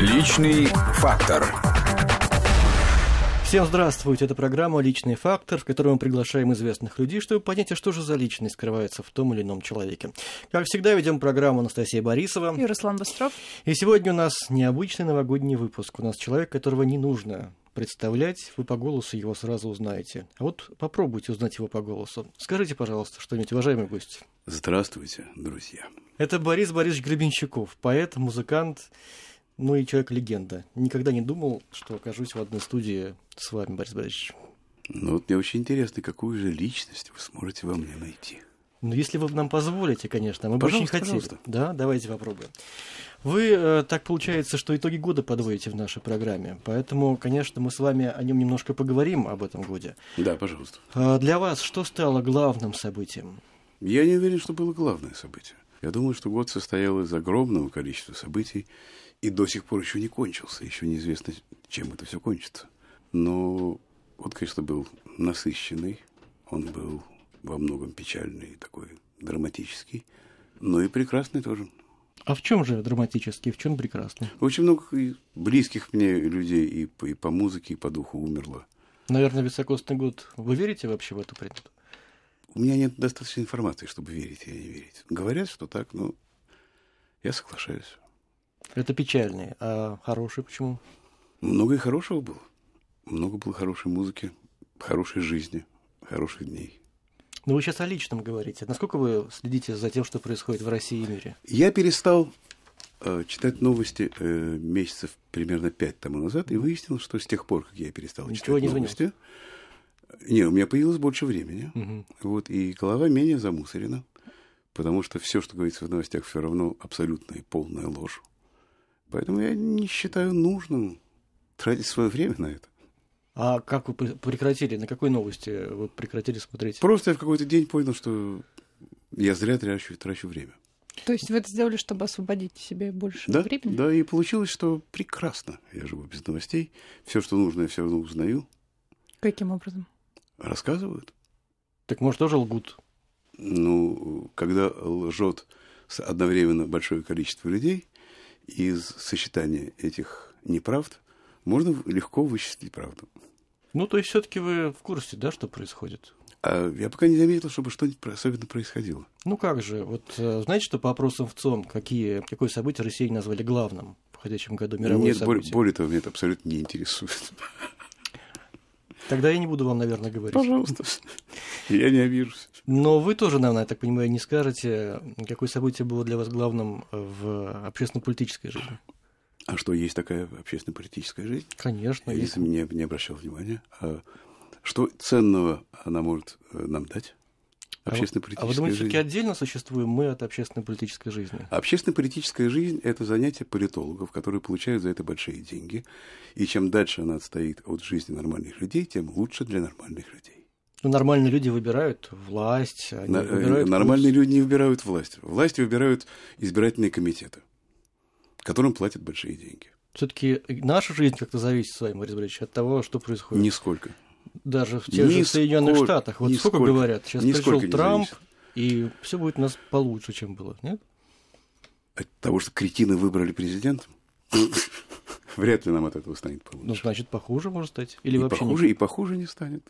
Личный фактор. Всем здравствуйте, это программа «Личный фактор», в которой мы приглашаем известных людей, чтобы понять, а что же за личность скрывается в том или ином человеке. Как всегда, ведем программу Анастасия Борисова. И Руслан Быстров. И сегодня у нас необычный новогодний выпуск. У нас человек, которого не нужно представлять, вы по голосу его сразу узнаете. А вот попробуйте узнать его по голосу. Скажите, пожалуйста, что-нибудь, уважаемый гость. Здравствуйте, друзья. Это Борис Борисович Гребенщиков, поэт, музыкант, ну и человек-легенда. Никогда не думал, что окажусь в одной студии с вами, Борис Борисович. Ну вот мне очень интересно, какую же личность вы сможете во мне найти. Ну, если вы нам позволите, конечно, мы бы очень хотели. Пожалуйста. Да, давайте попробуем. Вы, э, так получается, что итоги года подводите в нашей программе, поэтому, конечно, мы с вами о нем немножко поговорим, об этом годе. Да, пожалуйста. А Для вас что стало главным событием? Я не уверен, что было главное событие. Я думаю, что год состоял из огромного количества событий и до сих пор еще не кончился. Еще неизвестно, чем это все кончится. Но вот, конечно, был насыщенный, он был во многом печальный, такой драматический, но и прекрасный тоже. А в чем же драматический, в чем прекрасный? Очень много близких мне людей и по, и по музыке, и по духу умерло. Наверное, високосный год. Вы верите вообще в эту примету? У меня нет достаточно информации, чтобы верить или не верить. Говорят, что так, но я соглашаюсь. Это печальный, а хороший почему? Много и хорошего было. Много было хорошей музыки, хорошей жизни, хороших дней. Ну, вы сейчас о личном говорите. Насколько вы следите за тем, что происходит в России и мире? Я перестал э, читать новости э, месяцев примерно пять тому назад и выяснил, что с тех пор, как я перестал Ничего читать не новости, не, у меня появилось больше времени, Мгм. вот и голова менее замусорена, потому что все, что говорится в новостях, все равно абсолютная и полная ложь. Поэтому я не считаю нужным тратить свое время на это. А как вы пр- прекратили? На какой новости вы прекратили смотреть? Просто я в какой-то день понял, что я зря трачу, трачу время. То есть вы это сделали, чтобы освободить себе больше Да, времени? да, и получилось, что прекрасно. Я живу без новостей. Все, что нужно, я все равно узнаю. Каким образом? Рассказывают. Так может тоже лгут? Ну, когда лжет одновременно большое количество людей, из сочетания этих неправд можно легко вычислить правду. Ну, то есть все-таки вы в курсе, да, что происходит? А я пока не заметил, чтобы что-нибудь особенно происходило. Ну как же, вот э, знаете, что по опросам в ЦОМ, какие, какое событие россияне назвали главным в входящем году мировое Нет, более, событие? более того, меня это абсолютно не интересует. Тогда я не буду вам, наверное, говорить. Пожалуйста. Я не обижусь. Но вы тоже, наверное, я так понимаю, не скажете, какое событие было для вас главным в общественно-политической жизни. А что, есть такая общественно-политическая жизнь? Конечно, есть. Если не, не обращал внимания. А что ценного она может э, нам дать? А вы- Общественно-политическая А вы думаете, жизнь. все-таки отдельно существуем мы от общественно-политической жизни? Общественно-политическая жизнь – это занятие политологов, которые получают за это большие деньги. И чем дальше она отстоит от жизни нормальных людей, тем лучше для нормальных людей. Ну, нормальные люди выбирают власть, они На- э, выбирают нормальные курс. люди не выбирают власть. Власти выбирают избирательные комитеты, которым платят большие деньги. Все-таки наша жизнь как-то зависит с вами, Борис Борисович, от того, что происходит. Нисколько. Даже в тех же Нисколько- Соединенных Штатах. Вот сколько нисколько- говорят, сейчас пришел Трамп, и все будет у нас получше, чем было, нет? От того, что кретины выбрали президентом, ну, вряд ли нам от этого станет Ну, получше. значит, похуже, может стать. Или и вообще похуже, не. и похуже не станет.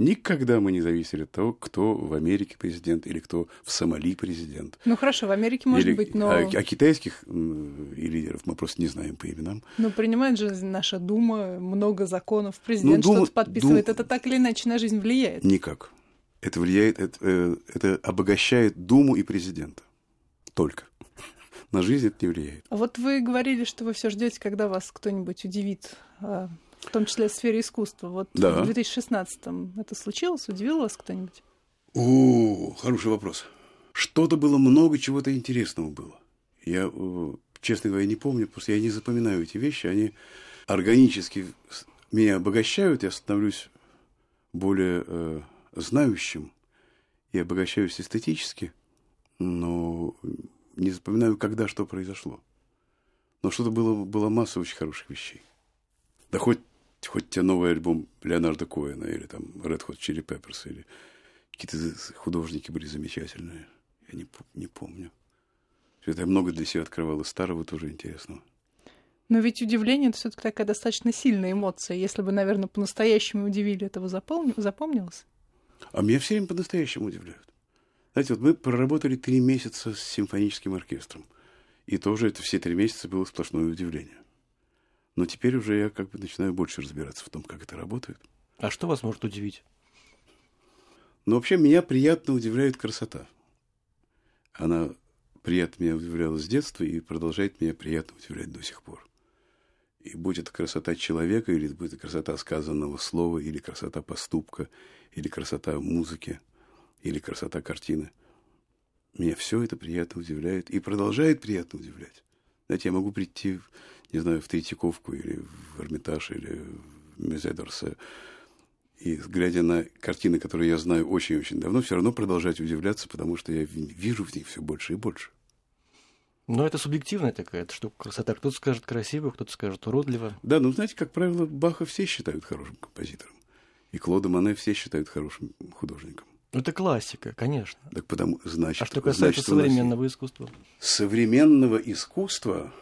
Никогда мы не зависели от того, кто в Америке президент или кто в Сомали президент. Ну хорошо, в Америке может Или- быть, но, а, а китайских и лидеров мы просто не знаем по именам. но принимает же наша Дума много законов, президент Ну, Дума- что-то подписывает. Дум- Это так или иначе на жизнь влияет. Никак. Это влияет, это, э, это обогащает Думу и президента. Только. На жизнь это не влияет. А вот вы говорили, что вы все ждете, когда вас кто-нибудь удивит, а, в том числе в сфере искусства. Вот Да. в 2016-м это случилось? Удивил вас кто-нибудь? О, хороший вопрос. Что-то было много, чего-то интересного было. Я, э, честно говоря, не помню, просто я не запоминаю эти вещи. Они органически меня обогащают, я становлюсь более э, знающим и обогащаюсь эстетически, но не запоминаю, когда что произошло. Но что-то было, была масса очень хороших вещей. Да хоть, хоть тебе новый альбом Леонардо Коэна, или там Red Hot Chili Peppers, или какие-то художники были замечательные. Я не, не помню. Это я много для себя открывал, и старого тоже интересного. Но ведь удивление это все-таки такая достаточно сильная эмоция. Если бы, наверное, по-настоящему удивили, этого запомни... запомнилось? А меня все время по-настоящему удивляют. Знаете, вот мы проработали три месяца с симфоническим оркестром. И тоже это все три месяца было сплошное удивление. Но теперь уже я как бы начинаю больше разбираться в том, как это работает. А что вас может удивить? Но вообще меня приятно удивляет красота. Она приятно меня удивляла с детства и продолжает меня приятно удивлять до сих пор. И будь это красота человека, или будет это красота сказанного слова, или красота поступка, или красота музыки, или красота картины. Меня все это приятно удивляет и продолжает приятно удивлять. Знаете, я могу прийти, не знаю, в Третьяковку или в Эрмитаж, или в Дорсе, и глядя на картины, которые я знаю очень-очень давно, все равно продолжать удивляться, потому что я вижу в них все больше и больше. Но это субъективная такая штука, красота. Кто-то скажет красиво, кто-то скажет уродливо. Да, ну, знаете, как правило, Баха все считают хорошим композитором. И Клода Мане все считают хорошим художником. Это классика, конечно. Так потому, значит, а что касается значит, современного искусства? Современного искусства,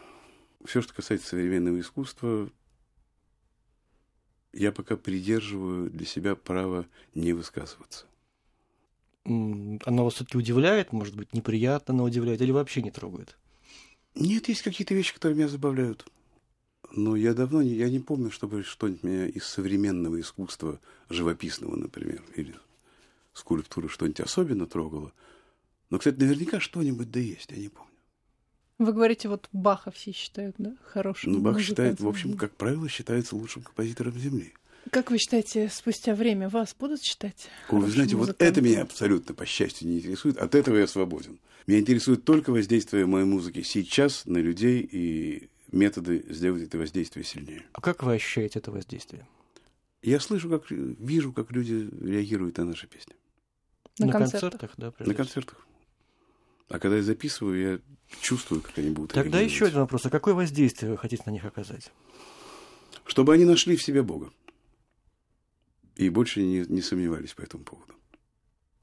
все, что касается современного искусства, я пока придерживаю для себя право не высказываться. Оно вас все-таки удивляет, может быть, неприятно, но удивляет, или вообще не трогает? Нет, есть какие-то вещи, которые меня забавляют. Но я давно не, я не помню, чтобы что-нибудь меня из современного искусства, живописного, например, или скульптуры, что-нибудь особенно трогало. Но, кстати, наверняка что-нибудь да есть, я не помню. Вы говорите, вот Баха все считают, да, хорошим Ну, Бах считает, в общем, как правило, считается лучшим композитором Земли. Как вы считаете, спустя время вас будут считать? Вы знаете, вот это меня абсолютно, по счастью, не интересует. От этого я свободен. Меня интересует только воздействие моей музыки сейчас на людей и методы сделать это воздействие сильнее. А как вы ощущаете это воздействие? Я слышу, как вижу, как люди реагируют на наши песни. На концертах? да, прежде На концертах. А когда я записываю, я чувствую, как они будут Тогда еще один вопрос. А какое воздействие вы хотите на них оказать? Чтобы они нашли в себе Бога. И больше не, не сомневались по этому поводу.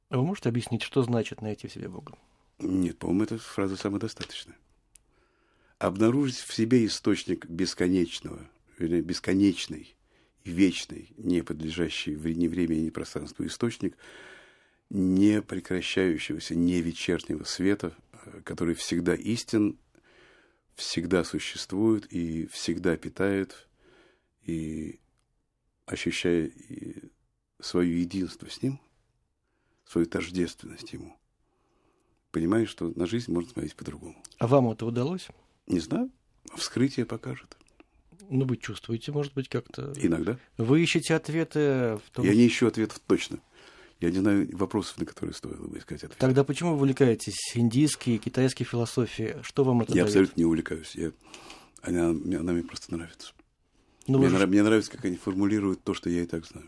А вы можете объяснить, что значит найти в себе Бога? Нет, по-моему, эта фраза самодостаточная. Обнаружить в себе источник бесконечного, или бесконечный вечный, не подлежащий ни времени, ни пространству источник, не прекращающегося, не вечернего света, э, который всегда истин, всегда существует и всегда питает, и ощущая свое единство с ним, свою тождественность ему, понимаешь, что на жизнь можно смотреть по-другому. А вам это удалось? Не знаю, вскрытие покажет. Ну, вы чувствуете, может быть, как-то... Иногда. Вы ищете ответы в том... Я не ищу ответов точно. Я не знаю вопросов, на которые стоило бы искать ответ. Тогда почему вы увлекаетесь индийской, китайской философией? Что вам это Я дает? абсолютно не увлекаюсь. Я... Она, мне- она мне просто нравится. Ну, мне, же- нрав- мне нравится, как они формулируют то, что я и так знаю.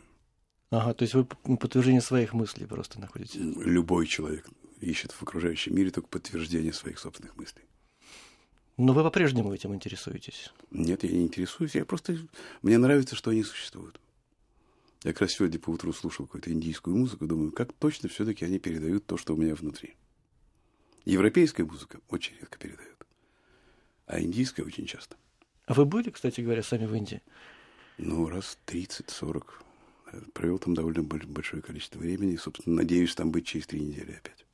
Ага, то есть вы подтверждение своих мыслей просто находите. Любой человек ищет в окружающем мире только подтверждение своих собственных мыслей. Но вы по-прежнему этим интересуетесь. Нет, я не интересуюсь. Я просто... Мне нравится, что они существуют. Я как раз сегодня поутру слушал какую-то индийскую музыку, думаю, как точно все-таки они передают то, что у меня внутри. Европейская музыка очень редко передает, а индийская очень часто. А вы были, кстати говоря, сами в Индии? Ну, раз 30-40. Э, Провел там довольно боль- большое количество времени. И, собственно, надеюсь там быть через три недели опять.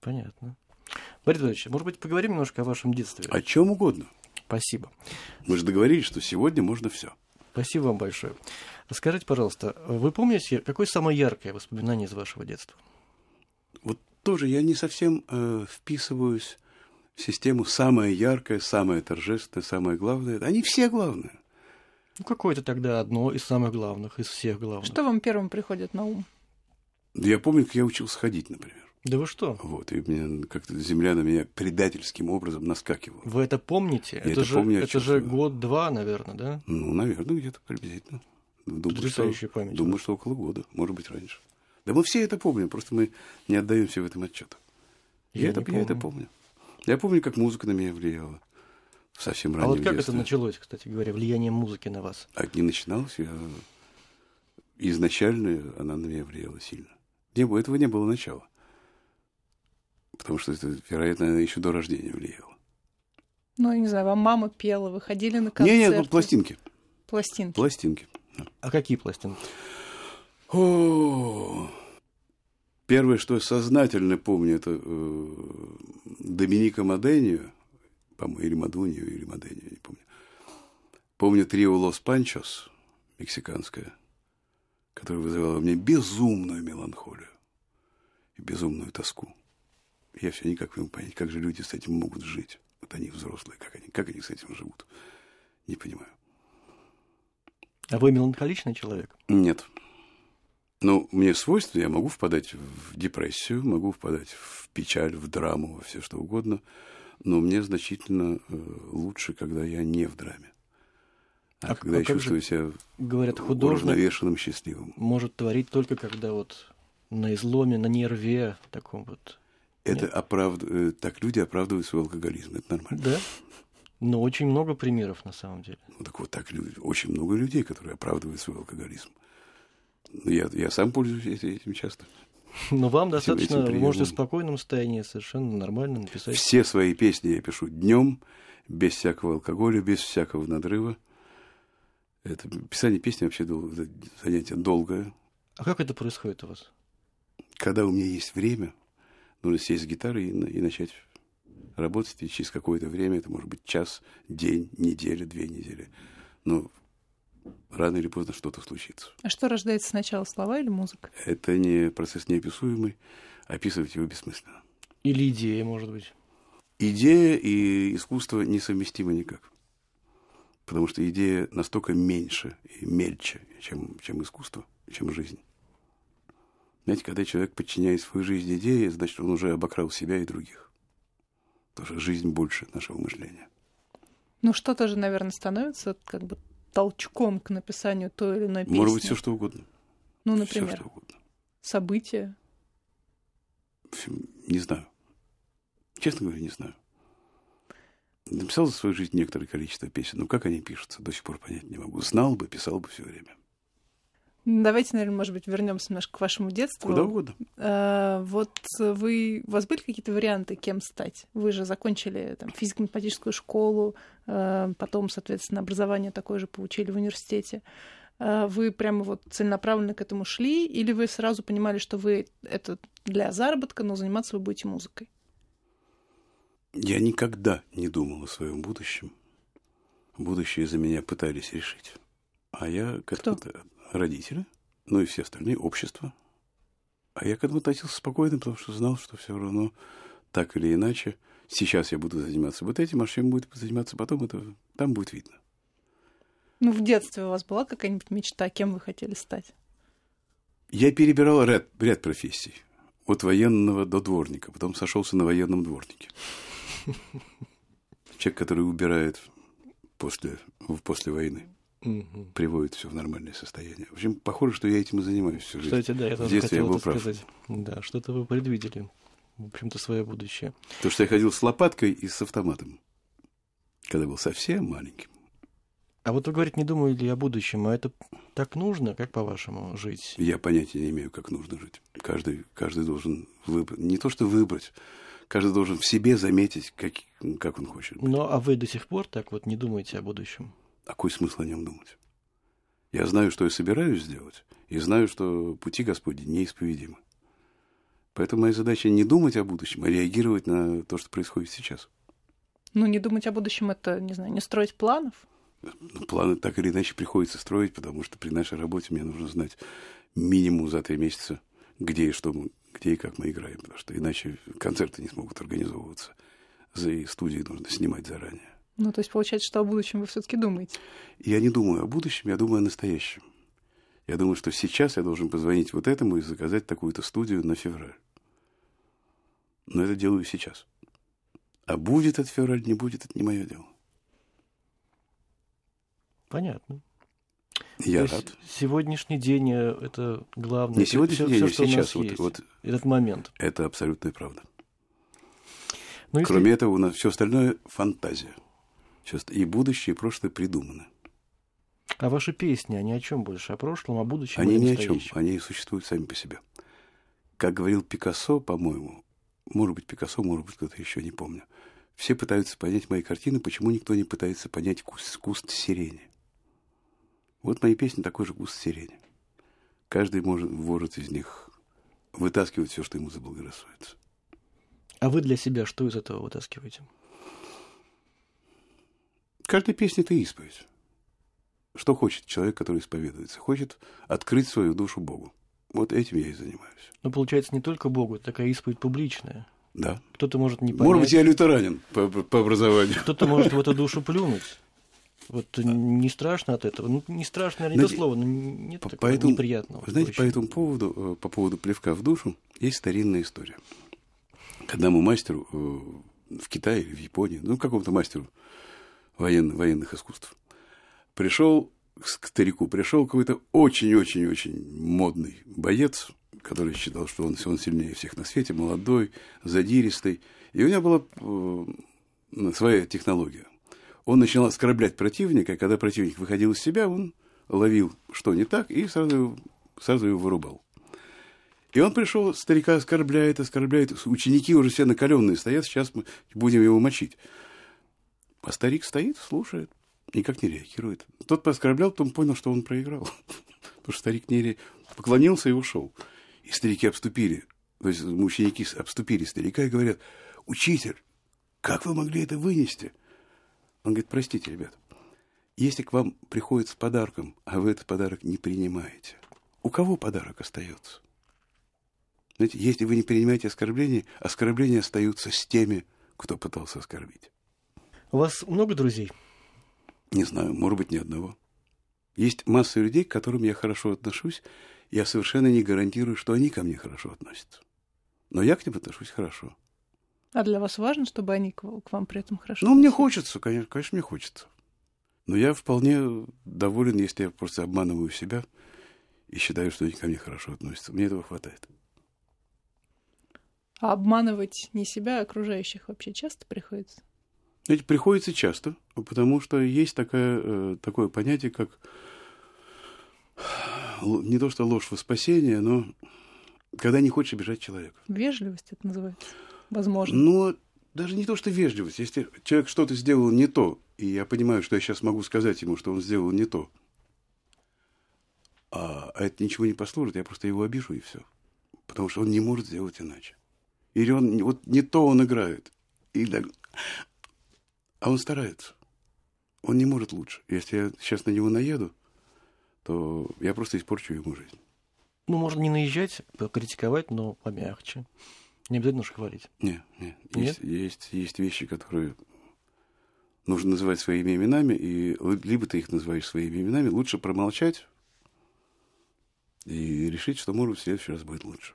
Понятно. Борис Борисович, может быть, поговорим немножко о вашем детстве? О чем угодно. Спасибо. Мы же договорились, что сегодня можно все. Спасибо вам большое. Скажите, пожалуйста, вы помните, какое самое яркое воспоминание из вашего детства? Вот тоже я не совсем э, вписываюсь в систему самое яркое, самое торжественное, самое главное. Они все главные. Ну, какое-то тогда одно из самых главных, из всех главных. Что вам первым приходит на ум? Я помню, как я учился ходить, например. Да вы что? Вот, и мне как-то земля на меня предательским образом наскакивала. Вы это помните? Я это это же, помню это же год-два, наверное, да? Ну, наверное, где-то приблизительно. Думаю, что, память. думаю, что около года, может быть, раньше. Да мы все это помним, просто мы не отдаемся в этом отчет. Я, Я это, не я это помню. помню. Я помню, как музыка на меня влияла в совсем А раннем вот как детстве. это началось, кстати говоря, влияние музыки на вас? А не начиналось, я... изначально она на меня влияла сильно. Не этого не было начала. Потому что это, вероятно, еще до рождения влияла. Ну, я не знаю, вам мама пела, вы ходили на концерты. Не, нет, ну, пластинки. Пластинки. Пластинки. А какие пластинки? О, Первое, что я сознательно помню, это э, Доминика Маденью, по-моему, или Мадунью, или Маденью, не помню. Помню трио Лос Панчос, мексиканское, которое вызывало у меня безумную меланхолию и безумную тоску. Я все никак не могу понять, как же люди с этим могут жить. Вот они взрослые, как они, как они с этим живут. Не понимаю. А вы меланхоличный человек? Нет. Ну, мне свойственно, я могу впадать в депрессию, могу впадать в печаль, в драму, во все что угодно, но мне значительно э, лучше, когда я не в драме. А, А- когда а я чувствую же, себя Говорят, художник уравновешенным, счастливым. может творить только когда вот на изломе, на нерве, таком вот. Это оправд... э, Так люди оправдывают свой алкоголизм. Это нормально. Да? Но очень много примеров на самом деле. Ну, так вот так люди... Очень много людей, которые оправдывают свой алкоголизм. Ну, Я, я сам пользуюсь эти- этим часто. Но вам достаточно, вы можете в спокойном состоянии совершенно нормально написать. Все свои песни я пишу днем, без всякого алкоголя, без всякого надрыва. Это писание песни вообще дол- занятие долгое. А как это происходит у вас? Когда у меня есть время, нужно сесть с гитарой и, и начать работать. И через какое-то время, это может быть час, день, неделя, две недели. Но рано или поздно что-то случится. А что рождается сначала, слова или музыка? Это не процесс неописуемый, описывать его бессмысленно. Или идея, может быть? Идея и искусство несовместимы никак. Потому что идея настолько меньше и мельче, чем, чем искусство, чем жизнь. Знаете, когда человек подчиняет свою жизнь идее, значит, он уже обокрал себя и других. Потому что жизнь больше нашего мышления. Ну, что-то же, наверное, становится как бы толчком к написанию той или иной песни. Может быть, все что угодно. Ну, например, что угодно. события. Не знаю. Честно говоря, не знаю. Написал за свою жизнь некоторое количество песен, но как они пишутся, до сих пор понять не могу. Знал бы, писал бы все время. Давайте, наверное, может быть, вернемся немножко к вашему детству. Куда угодно. А, вот вы, у вас были какие-то варианты, кем стать? Вы же закончили там, физико-математическую школу, а, потом, соответственно, образование такое же получили в университете. А Вы прямо вот целенаправленно к этому шли, или вы сразу понимали, что вы это для заработка, но заниматься вы будете музыкой? Я никогда не думал о своем будущем. Будущее за меня пытались решить. А я к Кто? этому родители, ну и все остальные, общество. А я к этому относился спокойно, потому что знал, что все равно так или иначе. Сейчас я буду заниматься вот этим, а чем будет заниматься потом, это там будет видно. Ну, в детстве у вас была какая-нибудь мечта, кем вы хотели стать? Я перебирал ряд, ряд профессий. От военного до дворника. Потом сошелся на военном дворнике. Человек, который убирает после, в- после войны, Мгм. приводит все в нормальное состояние. В общем, похоже, что я этим и занимаюсь всю жизнь. Кстати, да, я В детстве я хотел был это прав. сказать. Да, что-то вы предвидели, в общем-то, свое будущее. Потому что я ходил с лопаткой и с автоматом, когда был совсем маленьким. А вот вы говорите, не думали о будущем, а это так нужно, как по-вашему, жить? Я понятия не имею, как нужно жить. Каждый, каждый должен выбрать. Не то, что выбрать. Каждый должен в себе заметить, как, как он хочет. быть. Ну, а вы до сих пор так вот не думаете о будущем? Какой смысл о нем думать? Я знаю, что я собираюсь сделать, и знаю, что пути Господни неисповедимы. Поэтому моя задача не думать о будущем, а реагировать на то, что происходит сейчас. Ну, не думать о будущем — это, не знаю, не строить планов? Ну, планы так или иначе приходится строить, потому что при нашей работе мне нужно знать минимум за три месяца, где и что мы, где и как мы играем, потому что иначе концерты не смогут организовываться. За и студии нужно снимать заранее. Ну, то есть получается, что о будущем вы все таки думаете. Я не думаю о будущем, я думаю о настоящем. Я думаю, что сейчас я должен позвонить вот этому и заказать такую-то студию на февраль. Но это делаю сейчас. А будет это февраль, не будет, это не мое дело. Понятно. Я То есть рад. сегодняшний день э, это главное. Не сегодняшний всё- день, всё, а сейчас. Вот, есть. вот Этот момент. это абсолютная правда. Ну, если- Кроме этого, у нас все остальное фантазия. Ост- И будущее, и прошлое придуманы. А ваши песни, они о чем больше? О прошлом, о будущем? Они ни о чем, они существуют сами по себе. Как говорил Пикассо, по-моему, может быть, Пикассо, может быть, кто-то еще, не помню. Все пытаются понять мои картины, почему никто не пытается понять куст, куст сирени. Вот мои песни такой же куст сирени. Каждый может, может из них вытаскивать все, что ему заблагорассудится. А вы для себя что из этого вытаскиваете? Каждая песня – это исповедь. Что хочет человек, который исповедуется? Хочет открыть свою душу Богу. Вот этим я и занимаюсь. Но получается не только Богу, это такая исповедь публичная. Да. Кто-то может не понять. Может быть, я лютеранин по, по образованию. Кто-то может в эту душу плюнуть. Вот не страшно от этого. Ну, не страшно, наверное, не то слово, но нет по, такого поэтому, неприятного. Знаете, по этому поводу, э, по поводу плевка в душу, есть старинная история. Когда мы мастеру э, в Китае или в Японии, ну, какому-то мастеру воен, военных искусств, пришел к старику, пришел какой-то очень-очень-очень модный боец, который считал, что он, он сильнее всех на свете, молодой, задиристый. И у него была э, своя технология. Он начинал оскорблять противника, когда противник выходил из себя, он ловил, что не так, и сразу, сразу его вырубал. И он пришел, старика оскорбляет, оскорбляет. Ученики уже все накаленные стоят, сейчас мы будем его мочить. А старик стоит, слушает, никак не реагирует. Тот пооскорблял, потом понял, что он проиграл. Потому что старик не ре... поклонился и ушел. И старики обступили, то есть ученики обступили старика и говорят, учитель, как вы могли это вынести? Он говорит, простите, ребят, если к вам приходит с подарком, а вы этот подарок не принимаете, у кого подарок остается? Знаете, если вы не принимаете оскорбления, оскорбления остаются с теми, кто пытался оскорбить. У вас много друзей? Не знаю, может быть, ни одного. Есть масса людей, к которым я хорошо отношусь, я совершенно не гарантирую, что они ко мне хорошо относятся. Но я к ним отношусь хорошо. А для вас важно, чтобы они к вам при этом хорошо Ну, мне хочется, конечно, конечно, мне хочется. Но я вполне доволен, если я просто обманываю себя и считаю, что они ко мне хорошо относятся. Мне этого хватает. А обманывать не себя, а окружающих вообще часто приходится? Знаете, приходится часто, потому что есть такое, э, такое понятие, как не то что ложь во спасение, но когда не хочешь обижать человека. Вежливость это называется, возможно. Но даже не то, что вежливость. Если человек что-то сделал не то, и я понимаю, что я сейчас могу сказать ему, что он сделал не то, а, а это ничего не послужит, я просто его обижу и все. Потому что он не может сделать иначе. Или он вот не то он играет. И, а он старается. Он не может лучше. Если я сейчас на него наеду, то я просто испорчу ему жизнь. Ну, можно не наезжать, критиковать, но помягче. Не обязательно же хвалить. Нет, нет. Есть, есть, есть вещи, которые нужно называть своими именами, и либо ты их называешь своими именами, лучше промолчать и решить, что, может, в следующий раз будет лучше.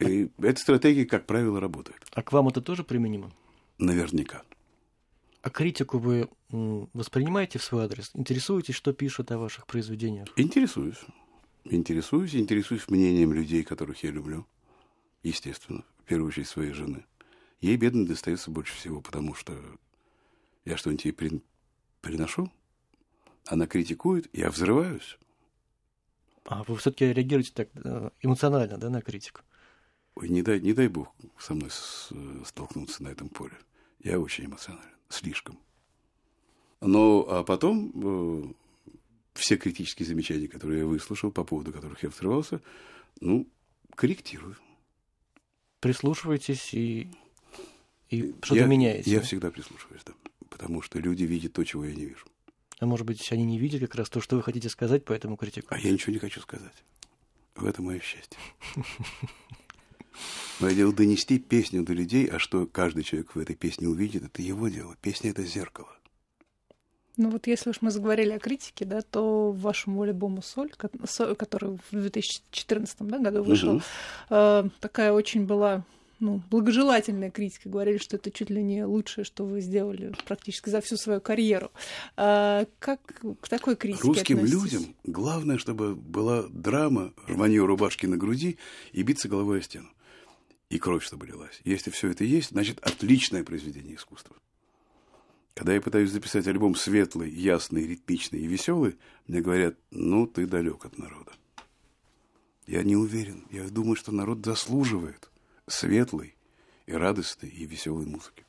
И эта стратегия, как правило, работает. А к вам это тоже применимо? Наверняка. А критику вы воспринимаете в свой адрес? Интересуетесь, что пишут о ваших произведениях? Интересуюсь. Интересуюсь, интересуюсь мнением людей, которых я люблю. Естественно, в первую очередь своей жены. Ей, бедно, достается больше всего, потому что я что-нибудь ей при... приношу, она критикует, я взрываюсь. А вы все-таки реагируете так э, эмоционально, да, на критику? Ой, не дай, не дай бог со мной столкнуться на этом поле. Я очень эмоционален слишком. Но а потом э, все критические замечания, которые я выслушал, по поводу которых я взрывался, ну, корректирую. Прислушиваетесь и, и что-то меняете? Я всегда прислушиваюсь, да. Потому что люди видят то, чего я не вижу. А может быть, они не видят как раз то, что вы хотите сказать, поэтому критикуют? А я ничего не хочу сказать. В этом мое счастье. Мое дело донести песню до людей, а что каждый человек в этой песне увидит, это его дело. Песня – это зеркало. Ну вот если уж мы заговорили о критике, да, то в вашем альбому «Соль», который в 2014 да, году вышел, угу. такая очень была ну, благожелательная критика. Говорили, что это чуть ли не лучшее, что вы сделали практически за всю свою карьеру. А как к такой критике Русским относитесь? людям главное, чтобы была драма, рванье рубашки на груди и биться головой о стену и кровь, чтобы лилась. Если все это есть, значит, отличное произведение искусства. Когда я пытаюсь записать альбом светлый, ясный, ритмичный и веселый, мне говорят, ну, ты далек от народа. Я не уверен. Я думаю, что народ заслуживает светлой и радостной и веселой музыки.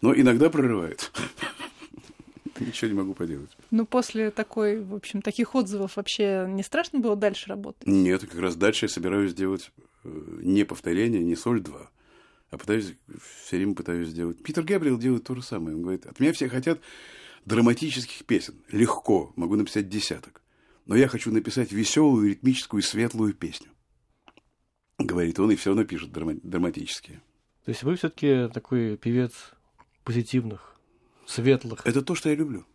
Но иногда прорывает. Ничего не могу поделать. Ну, после такой, в общем, таких отзывов вообще не страшно было дальше работать? Нет, как раз дальше я собираюсь сделать э, не повторение, не соль 2, а пытаюсь, все время пытаюсь сделать. Питер Габриэл делает то же самое. Он говорит, от меня все хотят драматических песен. Легко, могу написать десяток. Но я хочу написать веселую, ритмическую светлую песню. Говорит он, и все напишет драматические. То есть вы все-таки такой певец позитивных, светлых. Это то, что я люблю.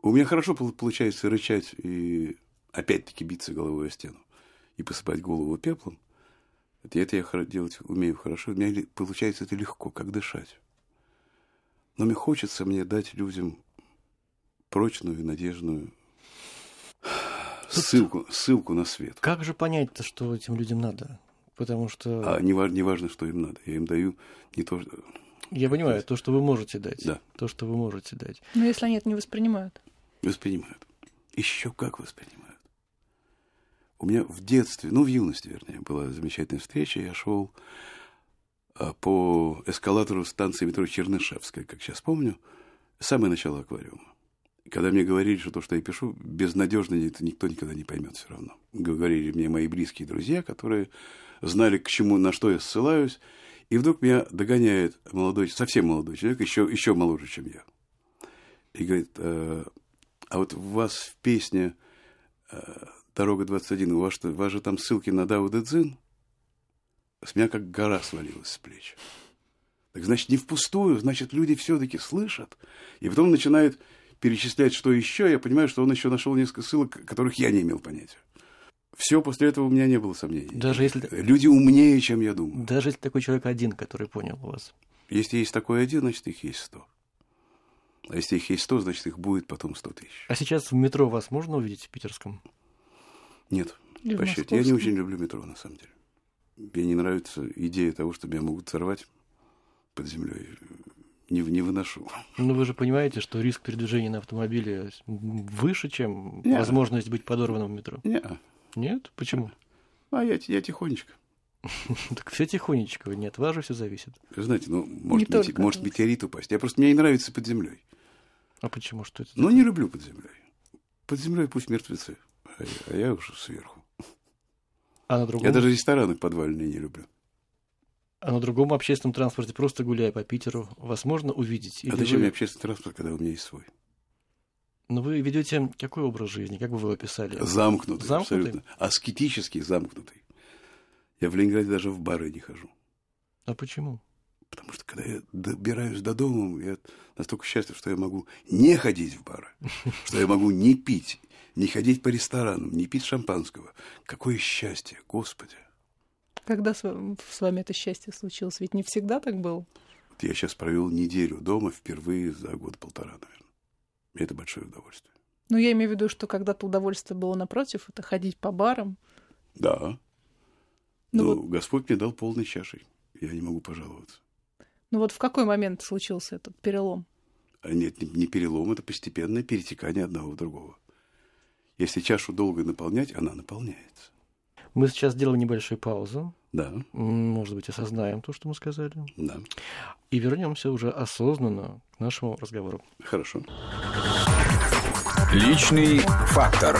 У меня хорошо получается рычать и опять-таки биться головой о стену и посыпать голову пеплом. Это я делать умею хорошо. У меня получается это легко, как дышать. Но мне хочется мне дать людям прочную и надежную ссылку, ссылку на свет. Как же понять-то, что этим людям надо? Потому что... А не, важно, не важно, что им надо. Я им даю не то, что... Я понимаю, то, что вы можете дать. Да. То, что вы можете дать. Но если они это не воспринимают? Воспринимают. Еще как воспринимают. У меня в детстве, ну, в юности, вернее, была замечательная встреча. Я шел а, по эскалатору станции метро Чернышевская, как сейчас помню, самое начало аквариума. Когда мне говорили, что то, что я пишу, безнадежно, это никто никогда не поймет все равно. Говорили мне мои близкие друзья, которые знали, к чему, на что я ссылаюсь. И вдруг меня догоняет молодой, совсем молодой человек, еще, еще моложе, чем я. И говорит, а, а вот у вас в песне а, «Дорога 21», у вас, что, у вас же там ссылки на Дауда Дзин? С меня как гора свалилась с плеч. Так значит, не впустую, значит, люди все-таки слышат. И потом начинают перечислять, что еще. Я понимаю, что он еще нашел несколько ссылок, которых я не имел понятия. Все, после этого у меня не было сомнений. Даже если... Люди умнее, чем я думаю. Даже если такой человек один, который понял вас. Если есть такой один, значит, их есть сто. А если их есть сто, значит, их будет потом сто тысяч. А сейчас в метро вас можно увидеть в питерском? Нет. Почти. Я не очень люблю метро, на самом деле. Мне не нравится идея того, что меня могут сорвать под землей. Не, не выношу. Ну, вы же понимаете, что риск передвижения на автомобиле выше, чем не. возможность быть подорванным в метро? Нет. Нет? Почему? А я, я тихонечко. Так все тихонечко, нет, вас же все зависит. Знаете, ну, может, не мете, может метеорит упасть. Я просто, мне не нравится под землей. А почему? Что это? Ну, не люблю под землей. Под землей пусть мертвецы, а я, уже сверху. А на другом... Я даже рестораны подвальные не люблю. А на другом общественном транспорте, просто гуляя по Питеру, вас можно увидеть? А зачем вы... мне общественный транспорт, когда у меня есть свой? Но вы ведете какой образ жизни? Как бы вы описали? Замкнутый, замкнутый, абсолютно. Аскетический замкнутый. Я в Ленинграде даже в бары не хожу. А почему? Потому что когда я добираюсь до дома, я настолько счастлив, что я могу не ходить в бары, что я могу не пить, не ходить по ресторанам, не пить шампанского. Какое счастье, Господи! Когда с вами это счастье случилось? Ведь не всегда так было. Вот я сейчас провел неделю дома впервые за год-полтора, наверное. И это большое удовольствие. Ну, я имею в виду, что когда-то удовольствие было напротив, это ходить по барам. Да. Ну, Но вот... Господь мне дал полной чашей. Я не могу пожаловаться. Ну вот в какой момент случился этот перелом? А нет, не перелом, это постепенное перетекание одного в другого. Если чашу долго наполнять, она наполняется. Мы сейчас сделаем небольшую паузу. Да. Может быть, осознаем то, что мы сказали. Да. И вернемся уже осознанно к нашему разговору. Хорошо. Личный фактор.